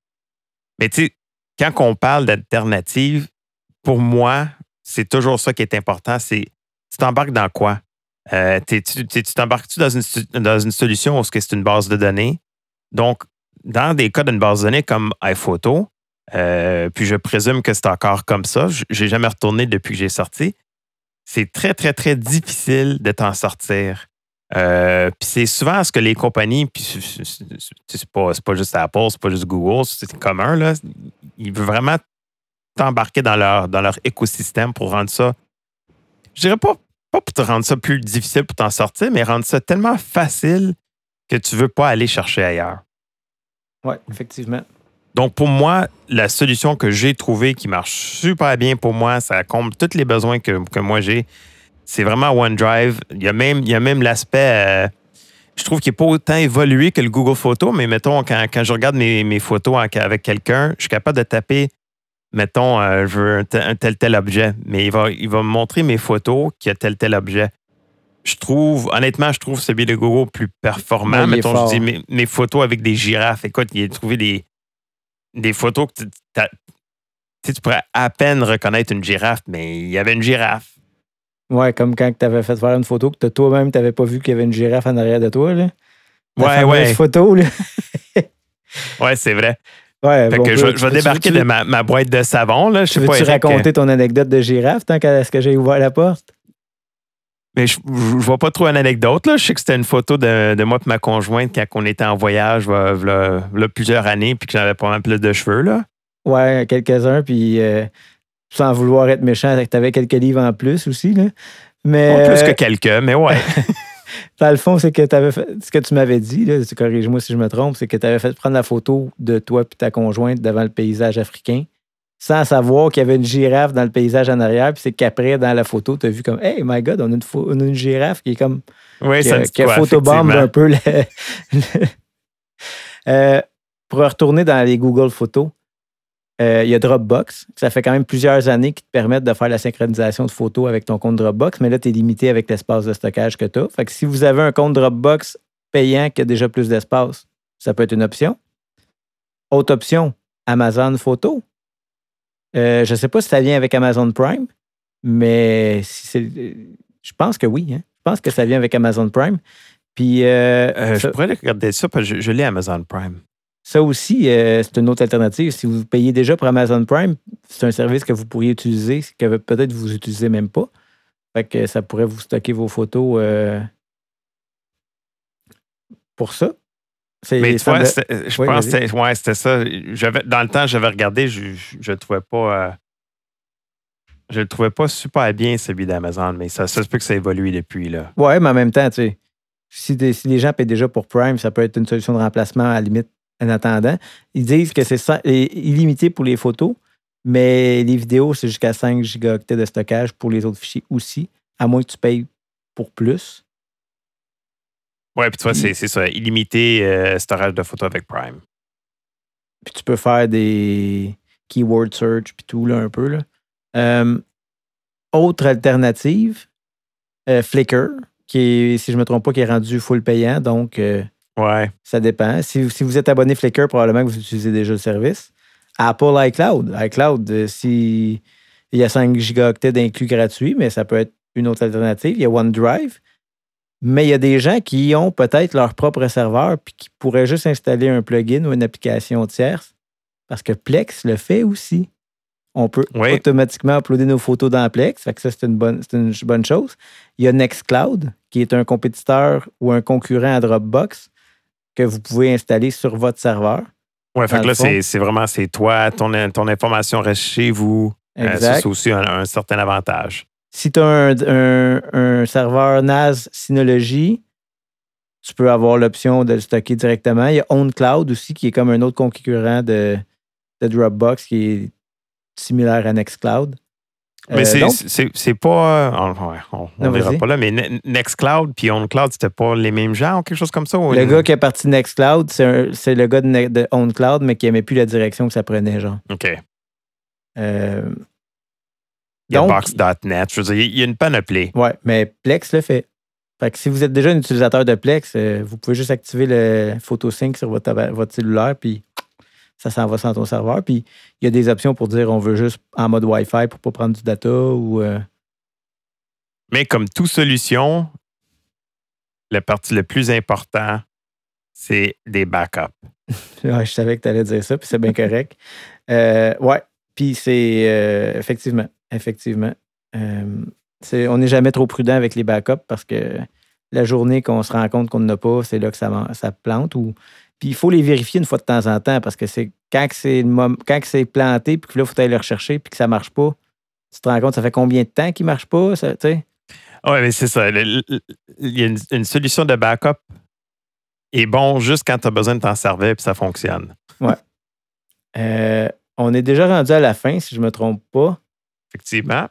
Mais tu sais, quand on parle d'alternative, pour moi, c'est toujours ça qui est important. C'est tu t'embarques dans quoi? Euh, tu t'embarques-tu dans une, dans une solution où c'est une base de données? Donc, dans des cas d'une base de données comme iPhoto, euh, puis je présume que c'est encore comme ça, j'ai jamais retourné depuis que j'ai sorti, c'est très, très, très difficile de t'en sortir. Euh, puis c'est souvent ce que les compagnies, puis c'est- pas, pas juste Apple, c'est pas juste Google, c'est commun, là. Ils veulent vraiment t'embarquer dans leur, dans leur écosystème pour rendre ça, je dirais pas, pas pour te rendre ça plus difficile pour t'en sortir, mais rendre ça tellement facile que tu veux pas aller chercher ailleurs. Oui, effectivement. Donc, pour moi, la solution que j'ai trouvée qui marche super bien pour moi, ça comble tous les besoins que, que moi j'ai, c'est vraiment OneDrive. Il y a même, il y a même l'aspect, euh, je trouve qu'il n'est pas autant évolué que le Google Photos, mais mettons, quand, quand je regarde mes, mes photos avec quelqu'un, je suis capable de taper, mettons, euh, je veux un, tel- un tel, tel objet, mais il va, il va me montrer mes photos qui a tel, tel objet. Je trouve, honnêtement, je trouve celui de Google plus performant. Ouais, mettons, fort. je dis mes, mes photos avec des girafes. Écoute, il a trouvé des, des photos que tu, pourrais à peine reconnaître une girafe, mais il y avait une girafe. Ouais, comme quand tu avais fait faire une photo que toi-même, tu n'avais pas vu qu'il y avait une girafe en arrière de toi. Là. Ta Ouais, ouais. photo. Là. Ouais, c'est vrai. Ouais, Fait bon, que je, vais- je vais tu veux- débarquer tu veux- de ma, ma boîte de savon. Là. Je Tu sais pas, veux-tu Eric, raconter ton anecdote de girafe tant qu'à ce que j'ai ouvert la porte? Mais je, je vois pas trop une anecdote. Là. Je sais que c'était une photo de, de moi et ma conjointe quand on était en voyage là, v'là plusieurs années puis que j'avais pas mal plus de cheveux. Là. Ouais, quelques-uns, puis euh, sans vouloir être méchant, tu avais quelques livres en plus aussi. Là. Mais Pas plus euh, que quelques, mais ouais. dans le fond, c'est que t'avais fait, ce que tu m'avais dit, là, tu corrige-moi si je me trompe, c'est que tu avais fait prendre la photo de toi et ta conjointe devant le paysage africain sans savoir qu'il y avait une girafe dans le paysage en arrière. Puis c'est qu'après, dans la photo, tu as vu comme Hey my God, on a une, on a une girafe qui est comme oui, qui, ça qui a quoi, photobombe un peu. le- le- Euh, pour retourner dans les Google Photos, euh, il y a Dropbox. Ça fait quand même plusieurs années qui te permettent de faire la synchronisation de photos avec ton compte Dropbox, mais là, tu es limité avec l'espace de stockage que tu as. Fait que si vous avez un compte Dropbox payant qui a déjà plus d'espace, ça peut être une option. Autre option, Amazon Photo. Euh, je ne sais pas si ça vient avec Amazon Prime, mais si c'est- je pense que oui. hein. Je pense que ça vient avec Amazon Prime. Puis euh, Euh, je pourrais regarder ça parce que je, je l'ai Amazon Prime. Ça aussi, euh, c'est une autre alternative. Si vous payez déjà pour Amazon Prime, c'est un service que vous pourriez utiliser, que peut-être vous n'utilisez même pas. Fait que ça pourrait vous stocker vos photos euh, pour ça. Mais tu vois, je Oui, pense que ouais, c'était ça. Dans le temps, j'avais regardé, je ne trouvais pas. euh, je le trouvais pas super bien, celui d'Amazon, mais ça, ça se peut que ça a évolué depuis. Là. Ouais, mais en même temps, tu sais, si, des- si les gens paient déjà pour Prime, ça peut être une solution de remplacement à la limite en attendant. Ils disent que c'est illimité pour les photos, mais les vidéos, c'est jusqu'à 5 gigaoctets de stockage pour les autres fichiers aussi, à moins que tu payes pour plus. Ouais, puis tu vois, c'est c'est ça, illimité euh, storage de photos avec Prime. Puis tu peux faire des keyword search puis tout, là, un peu. Là. Euh, autre alternative, euh, Flickr, qui est, si je ne me trompe pas, qui est rendu full payant. Donc, euh, Ouais. ça dépend. Si, si vous êtes abonné Flickr, probablement que vous utilisez déjà le service. Apple iCloud. iCloud, euh, si il y a 5 gigaoctets d'inclus gratuits, mais ça peut être une autre alternative. Il y a OneDrive. Mais il y a des gens qui ont peut-être leur propre serveur puis qui pourraient juste installer un plugin ou une application tierce. Parce que Plex le fait aussi. On peut Oui. automatiquement uploader nos photos dans Plex. Fait que ça, c'est une, bonne, c'est une bonne chose. Il y a Nextcloud, qui est un compétiteur ou un concurrent à Dropbox que vous pouvez installer sur votre serveur. Ouais, fait que là, c'est c'est vraiment, c'est toi, ton, ton information reste chez vous. Euh, ça, Exact. c'est aussi un, un certain avantage. Si tu as un, un- un serveur NAS Synology, tu peux avoir l'option de le stocker directement. Il y a OwnCloud aussi, qui est comme un autre concurrent de, de Dropbox, qui est similaire à Nextcloud. Mais Euh, c'est- donc, c'est pas. On, ouais, on, on verra pas là, mais Ne- Nextcloud puis OnCloud, c'était pas les mêmes gens ou quelque chose comme ça? ou le une- gars qui est parti de Nextcloud, c'est le gars de, de OwnCloud, mais qui n'aimait plus la direction que ça prenait, genre. OK. Euh, Il y a Box.net. Je veux dire, il y a une panoplie. Ouais, mais Plex le fait. Fait que si vous êtes déjà un utilisateur de Plex, euh, vous pouvez juste activer le PhotoSync sur votre, votre cellulaire, puis ça s'en va sans ton serveur. Puis il y a des options pour dire on veut juste en mode Wi-Fi pour pas prendre du data ou. euh, Mais comme toute solution, la partie le plus important, c'est des backups. ouais, je savais que tu allais dire ça, puis c'est bien correct. Euh, ouais, puis c'est euh, effectivement, effectivement. on n'est jamais trop prudent avec les backups parce que la journée qu'on se rend compte qu'on n'en a pas, c'est là que ça, ça plante. Ou, puis il faut les vérifier une fois de temps en temps parce que c'est quand que c'est quand c'est planté, puis que là, il faut aller le rechercher, puis que ça ne marche pas. Tu te rends compte, ça fait combien de temps qu'il ne marche pas? Tu sais? Oui, mais c'est ça. Le- le- Il y a une, une solution de backup est bon juste quand tu as besoin de t'en servir puis ça fonctionne. Euh, on est déjà rendu à la fin, si je ne me trompe pas. Effectivement.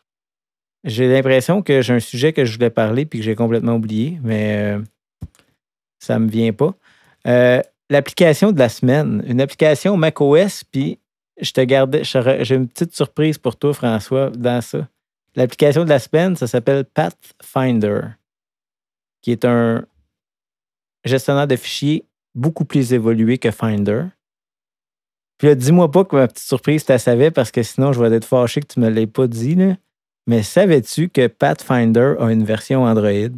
J'ai l'impression que j'ai un sujet que je voulais parler puis que j'ai complètement oublié, mais euh, ça ne me vient pas. Euh, L'application de la semaine, une application macOS, puis je te gardais, j'ai une petite surprise pour toi, François, dans ça. L'application de la semaine, ça s'appelle Pathfinder, qui est un gestionnaire de fichiers beaucoup plus évolué que Finder. Puis là, dis-moi pas que ma petite surprise, tu la savais, parce que sinon, je vais être fâché que tu me l'aies pas dit. Mais savais-tu que Pathfinder a une version Android?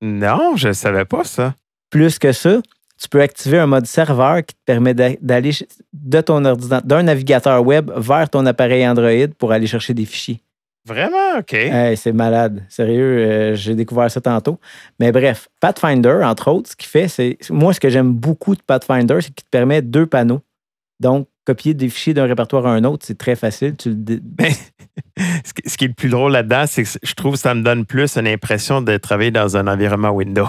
Non, je ne savais pas ça. Plus que ça, tu peux activer un mode serveur qui te permet d'a- d'aller ch- de ton ordinateur, d'un navigateur web vers ton appareil Android pour aller chercher des fichiers. Vraiment? OK. Hey, c'est malade. Sérieux, euh, j'ai découvert ça tantôt. Mais bref, Pathfinder, entre autres, ce qu'il fait, c'est. Moi, ce que j'aime beaucoup de Pathfinder, c'est qu'il te permet deux panneaux. Donc, copier des fichiers d'un répertoire à un autre, c'est très facile. Tu le Mais qui ce qui est le plus drôle là-dedans, c'est que je trouve que ça me donne plus une impression de travailler dans un environnement Windows.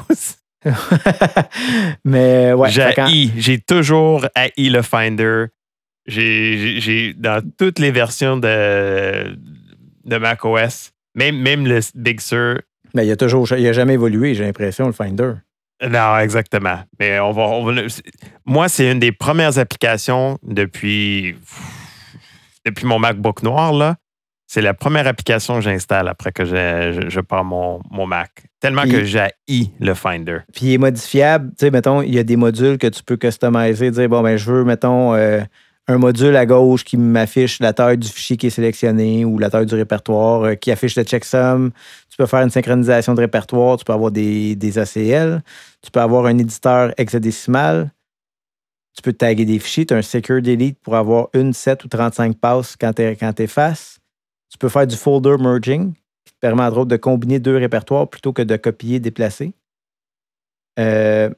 Mais ouais. j'ai toujours haï le Finder. J'ai- dans toutes les versions de, de macOS, même, même le Big Sur. Mais il a toujours, il a jamais évolué, j'ai l'impression, le Finder. Non, exactement. Mais on va, on va- moi, c'est une des premières applications depuis, depuis mon MacBook noir. Là. C'est la première application que j'installe après que je, je, je pars mon, mon Mac. Tellement Puis- que j'ai le Finder. Puis il est modifiable. Tu sais, mettons, il y a des modules que tu peux customiser, dire, bon, ben, je veux, mettons, euh, un module à gauche qui m'affiche la taille du fichier qui est sélectionné ou la taille du répertoire, euh, qui affiche le checksum. Tu peux faire une synchronisation de répertoire, tu peux avoir des, des ACL, tu peux avoir un éditeur hexadécimal, tu peux taguer des fichiers, tu as un Secure Delete pour avoir une, 7 ou 35 passes quand tu effaces. Tu peux faire du folder merging, qui te permet entre autres de combiner deux répertoires plutôt que de copier, déplacer. Euh,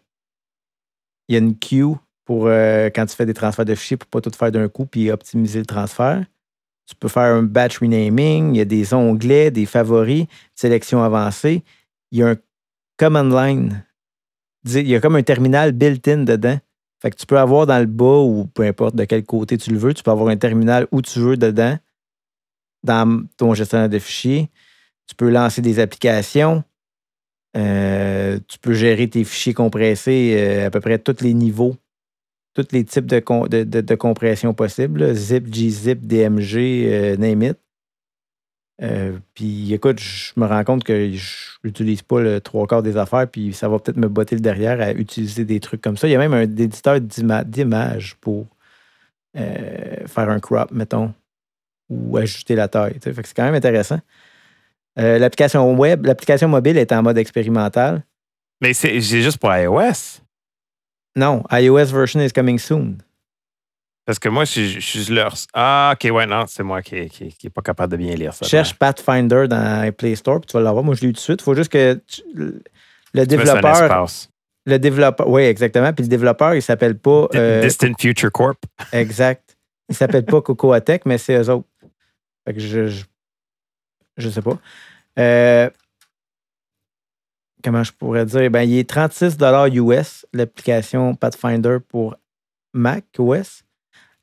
il y a une queue pour euh, quand tu fais des transferts de fichiers pour pas tout faire d'un coup puis optimiser le transfert. Tu peux faire un batch renaming, il y a des onglets, des favoris, sélection avancée. Il y a un command line. Il y a comme un terminal built-in dedans. Fait que tu peux avoir dans le bas ou peu importe de quel côté tu le veux, tu peux avoir un terminal où tu veux dedans dans ton gestionnaire de fichiers. Tu peux lancer des applications. Euh, tu peux gérer tes fichiers compressés euh, à peu près tous les niveaux, tous les types de, compression possibles. Zip, gzip, DMG, euh, name it. puis écoute, je me rends compte que je n'utilise pas le trois quarts des affaires, puis ça va peut-être me botter le derrière à utiliser des trucs comme ça. Il y a même un éditeur d'image pour faire un crop, mettons, ou ajuster la taille. c'est quand même intéressant. Euh, l'application web, l'application mobile est en mode expérimental. Mais c'est juste pour iOS? Non, iOS version is coming soon. Parce que moi, je, suis leur. Ah, OK, ouais, non, c'est moi qui n'est pas capable de bien lire ça. Cherche Pathfinder dans Play Store, puis tu vas l'avoir. Moi, je l'ai eu tout de suite. Il faut juste que le développeur. Le développeur, oui, exactement. Puis le développeur, il s'appelle pas. Euh, Distant Future Corp. Exact. Il s'appelle pas Cocoa Tech, mais c'est eux autres. Fait que je, je sais pas. Euh, comment je pourrais dire? Ben, il est 36 US, l'application Pathfinder pour Mac OS.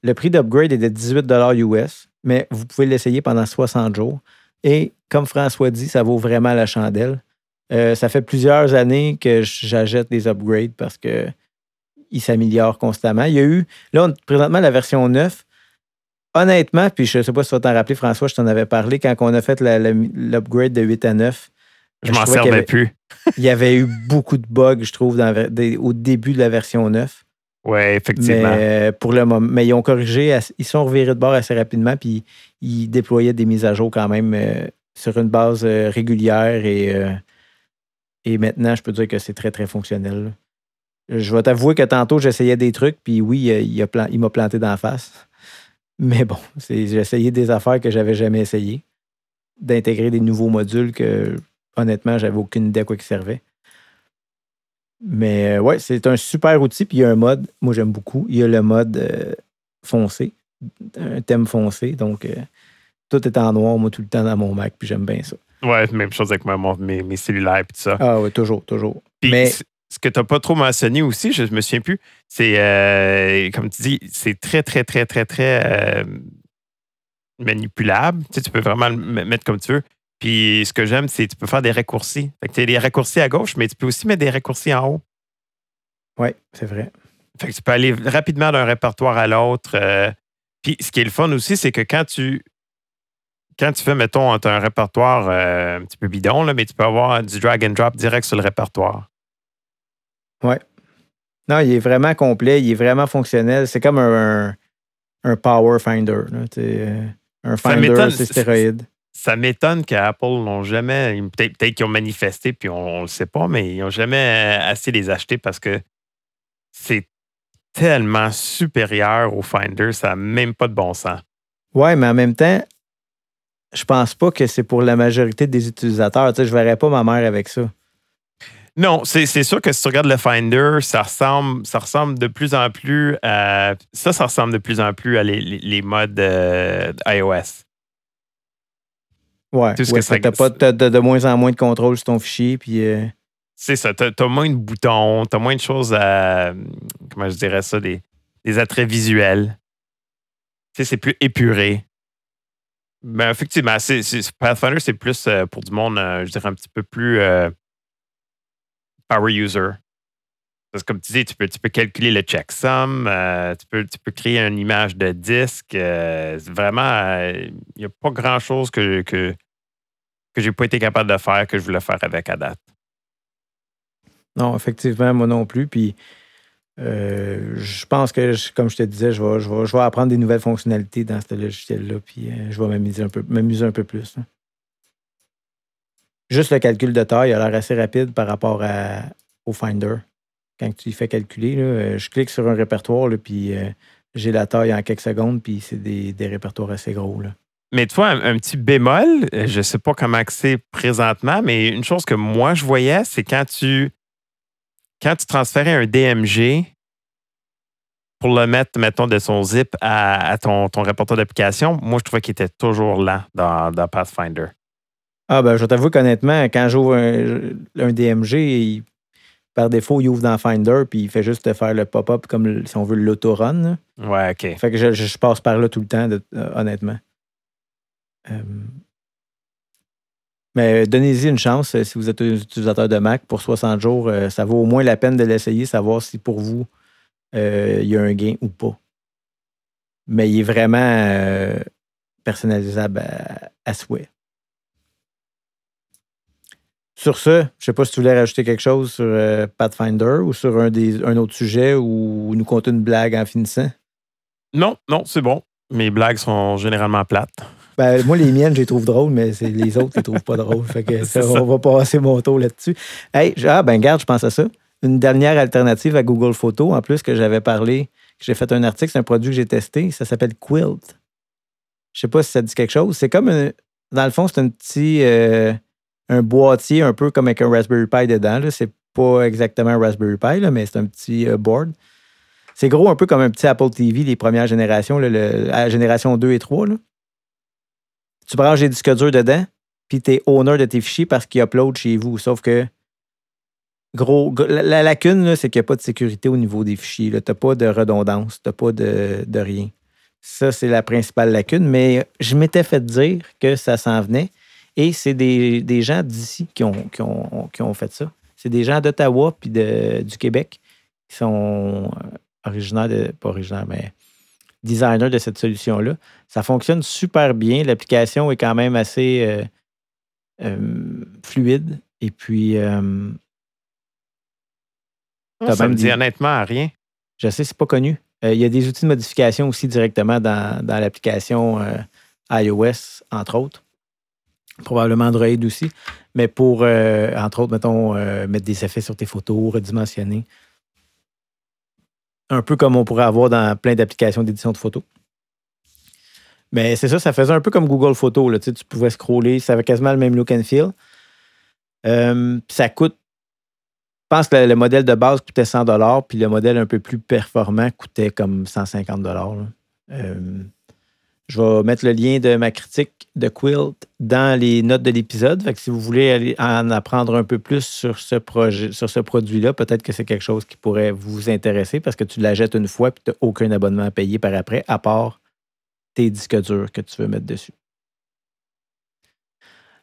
Le prix d'upgrade est de 18 US, mais vous pouvez l'essayer pendant 60 jours. Et comme François dit, ça vaut vraiment la chandelle. Euh, ça fait plusieurs années que j'achète des upgrades parce que il s'améliore constamment. Il y a eu, là, présentement, la version 9, honnêtement, puis je ne sais pas si tu vas t'en rappeler, François, je t'en avais parlé quand on a fait l'upgrade de 8 à 9. Je m'en servais plus. il y avait eu beaucoup de bugs, je trouve, au début de la version 9. Oui, effectivement. Mais, pour le moment, mais ils ont corrigé, ils sont revirés de bord assez rapidement, puis ils déployaient des mises à jour quand même euh, sur une base euh, régulière et, euh, et maintenant, je peux dire que c'est très, très fonctionnel. Je vais t'avouer que tantôt, j'essayais des trucs, puis oui, il m'a planté d'en face. Mais bon, j'ai essayé des affaires que j'avais jamais essayées, d'intégrer des nouveaux modules que, honnêtement, j'avais aucune idée à quoi ils servaient. Mais euh, ouais, c'est un super outil. Puis il y a un mode, moi j'aime beaucoup. Il y a le mode euh, foncé, un thème foncé. Donc euh, tout est en noir, moi, tout le temps dans mon Mac. Puis j'aime bien ça. Ouais, même chose avec mes, mes cellulaires et tout ça. Ah oui, toujours, toujours. Mais ce que tu n'as pas trop mentionné aussi, je ne me souviens plus, c'est, euh, comme tu dis, c'est très, très, très, très, très euh, manipulable. Tu, sais, tu peux vraiment le mettre comme tu veux. Puis ce que j'aime, c'est que tu peux faire des raccourcis. Fait que tu as des raccourcis à gauche, mais tu peux aussi mettre des raccourcis en haut. Oui, c'est vrai. Fait que tu peux aller rapidement d'un répertoire à l'autre. Euh. puis ce qui est le fun aussi, c'est que quand tu quand tu fais, mettons, un répertoire un petit peu bidon, là, mais tu peux avoir du drag and drop direct sur le répertoire. Oui. Non, il est vraiment complet, il est vraiment fonctionnel. C'est comme un, un, Power Finder. Euh, un Finder, c'est stéroïde. Ça m'étonne qu'Apple n'ont jamais, peut-être qu'ils ont manifesté, puis on ne le sait pas, mais ils n'ont jamais assez les acheter parce que c'est tellement supérieur au Finder, ça n'a même pas de bon sens. Oui, mais en même temps, je pense pas que c'est pour la majorité des utilisateurs. Tu sais, je ne verrais pas ma mère avec ça. Non, c'est sûr que si tu regardes le Finder, ça ressemble, ça ressemble de plus en plus à. Ça, ça ressemble de plus en plus à les, modes euh, iOS. Ouais, tu n'as pas de, moins en moins de contrôle sur ton fichier. Puis. Euh, c'est ça, tu as, moins de boutons, tu as moins de choses à. Comment je dirais ça, des, attraits visuels. Tu sais, c'est plus épuré. Mais ben, effectivement, Pathfinder, c'est plus euh, pour du monde, je dirais, un petit peu plus power user. Parce que comme tu dis, tu peux, tu peux calculer le checksum, euh, tu, peux, tu peux créer une image de disque. Euh, vraiment, il n'y a pas grand-chose que, que, que je n'ai pas été capable de faire que je voulais faire avec à date. Non, effectivement, moi non plus. Puis euh, je pense que, comme je te disais, je vais, je, vais, je vais, apprendre des nouvelles fonctionnalités dans ce logiciel-là, puis je vais m'amuser un peu, m'amuser un peu plus. Hein. Juste le calcul de taille a l'air assez rapide par rapport au Finder. Quand tu y fais calculer, euh, je clique sur un répertoire, puis euh, j'ai la taille en quelques secondes, puis c'est des, répertoires assez gros. Mais tu vois, un, petit bémol, euh, je ne sais pas comment c'est présentement, mais une chose que moi je voyais, c'est quand tu, quand tu transférais un DMG pour le mettre, mettons, de son zip à, ton, ton répertoire d'application, moi je trouvais qu'il était toujours là dans Pathfinder. Ah, ben, je t'avoue qu'honnêtement, quand j'ouvre un, DMG, par défaut, il ouvre dans Finder, puis il fait juste te faire le pop-up comme si on veut l'autorun. Ouais, OK. Fait que je, passe par là tout le temps, euh, honnêtement. Euh, Mais donnez-y une chance euh, si vous êtes un utilisateur de Mac pour 60 jours. euh, ça vaut au moins la peine de l'essayer, savoir si pour vous, il y a un gain ou pas. Mais il est vraiment personnalisable à, à souhait. Sur ce, je ne sais pas si tu voulais rajouter quelque chose sur euh, Pathfinder ou sur un, des, un autre sujet ou nous compter une blague en finissant? Non, non, c'est bon. Mes blagues sont généralement plates. Ben, moi, les miennes, je les trouve drôles, mais c'est les autres qui les trouvent pas drôles. Fait que ça, ça. on va passer mon tour là-dessus. Hey, ah, ben, garde, je pense à ça. Une dernière alternative à Google Photos, en plus, que j'avais parlé, que j'ai fait un article, c'est un produit que j'ai testé. Ça s'appelle Quilt. Je sais pas si ça dit quelque chose. C'est comme, un- dans le fond, c'est un petit, euh, un boîtier un peu comme avec un Raspberry Pi dedans. C'est pas exactement un Raspberry Pi, mais c'est un petit euh, board. C'est gros un peu comme un petit Apple TV des premières générations, là, la génération 2 et 3. Là. Tu branches des disques durs dedans, puis tu es owner de tes fichiers parce qu'ils uploadent chez vous. Sauf que, gros, gr- la, la lacune, c'est qu'il n'y a pas de sécurité au niveau des fichiers. Tu n'as pas de redondance, tu n'as pas de, de rien. Ça, c'est la principale lacune. Mais je m'étais fait dire que ça s'en venait. Et c'est des, des gens d'ici qui ont, qui, ont, qui ont fait ça. C'est des gens d'Ottawa puis de, du Québec qui sont euh, originaires de. Pas originaires, mais designers de cette solution-là. Ça fonctionne super bien. L'application est quand même assez euh, euh, fluide. Et puis, euh, ça même me dit dit- honnêtement rien. je sais, c'est pas connu. Il y a des outils de modification aussi directement dans, dans l'application iOS, entre autres. Probablement Android aussi. Mais pour, euh, entre autres, mettons, euh, mettre des effets sur tes photos, redimensionner. Un peu comme on pourrait avoir dans plein d'applications d'édition de photos. Mais c'est ça, ça faisait un peu comme Google Photos. Tu pouvais scroller, ça avait quasiment le même look and feel. Euh, ça coûte je pense que le, le modèle de base coûtait 100 puis le modèle un peu plus performant coûtait comme 150 Euh, Je vais mettre le lien de ma critique de Quilt dans les notes de l'épisode. Fait que si vous voulez aller en apprendre un peu plus sur ce projet, sur ce produit-là, peut-être que c'est quelque chose qui pourrait vous intéresser parce que tu la jettes une fois et tu n'as aucun abonnement à payer par après, à part tes disques durs que tu veux mettre dessus.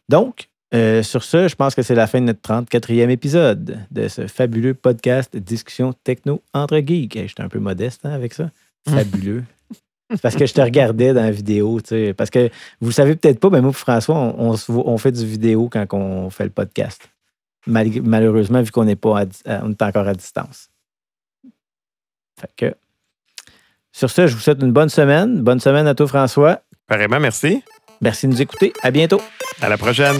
Donc, euh, sur ce, je pense que c'est la fin de notre 34e épisode de ce fabuleux podcast discussion techno entre geeks. J'étais un peu modeste hein, avec ça. Fabuleux. C'est parce que je te regardais dans la vidéo, tu sais. Parce que vous le savez peut-être pas, mais moi et François, on, fait du vidéo quand on fait le podcast. Malheureusement, vu qu'on n'est pas à on est encore à distance. Fait que. Sur ce, je vous souhaite une bonne semaine. Bonne semaine à toi, François. Pareillement, merci. Merci de nous écouter. À bientôt. À la prochaine.